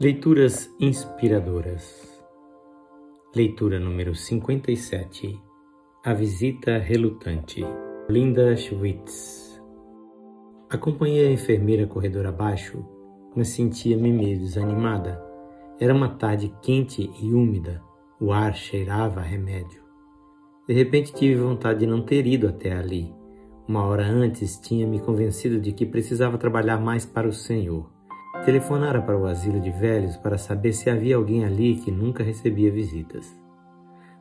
Leituras inspiradoras. Leitura número 57. A visita relutante. Linda Schwitz. Acompanhei a enfermeira corredor abaixo, mas sentia-me meio desanimada. Era uma tarde quente e úmida. O ar cheirava a remédio. De repente tive vontade de não ter ido até ali. Uma hora antes tinha me convencido de que precisava trabalhar mais para o Senhor. Telefonara para o asilo de velhos para saber se havia alguém ali que nunca recebia visitas.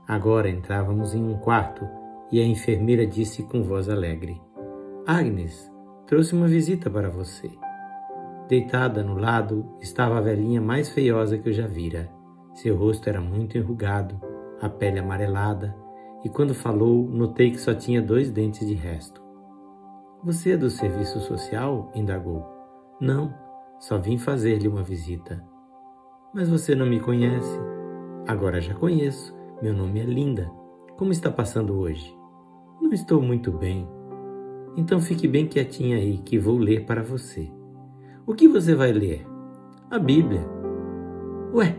Agora entrávamos em um quarto e a enfermeira disse com voz alegre: Agnes, trouxe uma visita para você. Deitada no lado estava a velhinha mais feiosa que eu já vira. Seu rosto era muito enrugado, a pele amarelada, e quando falou, notei que só tinha dois dentes de resto. Você é do serviço social? indagou. Não, só vim fazer-lhe uma visita. Mas você não me conhece? Agora já conheço. Meu nome é Linda. Como está passando hoje? Não estou muito bem. Então fique bem quietinha aí que vou ler para você. O que você vai ler? A Bíblia. Ué,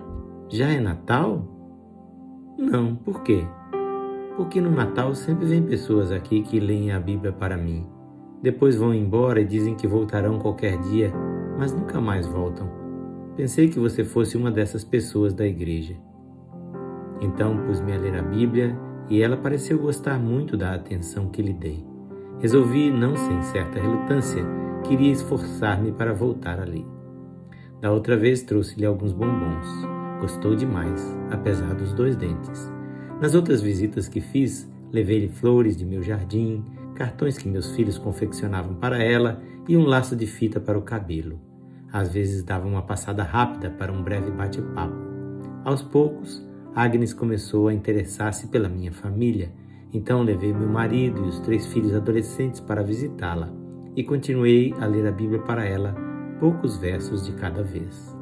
já é Natal? Não, por quê? Porque no Natal sempre vem pessoas aqui que leem a Bíblia para mim. Depois vão embora e dizem que voltarão qualquer dia mas nunca mais voltam. Pensei que você fosse uma dessas pessoas da igreja. Então pus-me a ler a Bíblia e ela pareceu gostar muito da atenção que lhe dei. Resolvi, não sem certa relutância, queria esforçar-me para voltar ali. Da outra vez trouxe-lhe alguns bombons. Gostou demais, apesar dos dois dentes. Nas outras visitas que fiz, levei-lhe flores de meu jardim, cartões que meus filhos confeccionavam para ela e um laço de fita para o cabelo. Às vezes dava uma passada rápida para um breve bate-papo. Aos poucos, Agnes começou a interessar-se pela minha família, então levei meu marido e os três filhos adolescentes para visitá-la e continuei a ler a Bíblia para ela, poucos versos de cada vez.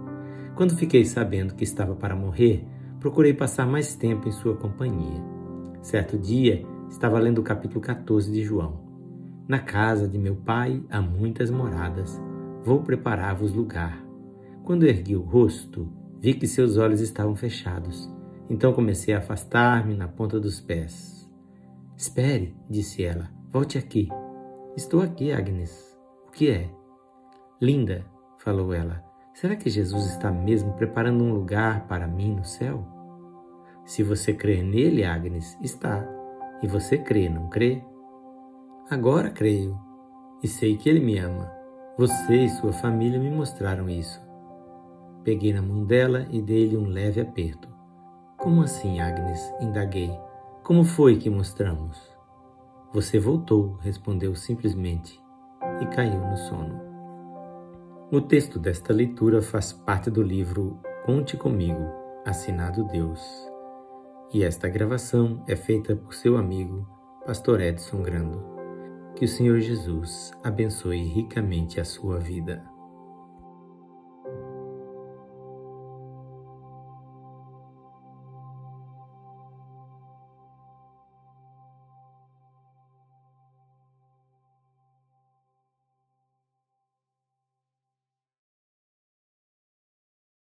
Quando fiquei sabendo que estava para morrer, procurei passar mais tempo em sua companhia. Certo dia, estava lendo o capítulo 14 de João. Na casa de meu pai há muitas moradas. Vou preparar-vos lugar. Quando ergui o rosto, vi que seus olhos estavam fechados. Então comecei a afastar-me na ponta dos pés. Espere, disse ela. Volte aqui. Estou aqui, Agnes. O que é? Linda, falou ela. Será que Jesus está mesmo preparando um lugar para mim no céu? Se você crer nele, Agnes, está. E você crê, não crê? Agora creio e sei que Ele me ama. Você e sua família me mostraram isso. Peguei na mão dela e dei-lhe um leve aperto. Como assim, Agnes? indaguei. Como foi que mostramos? Você voltou, respondeu simplesmente e caiu no sono. O texto desta leitura faz parte do livro Conte Comigo, assinado Deus e esta gravação é feita por seu amigo, Pastor Edson Grando. Que o Senhor Jesus abençoe ricamente a sua vida.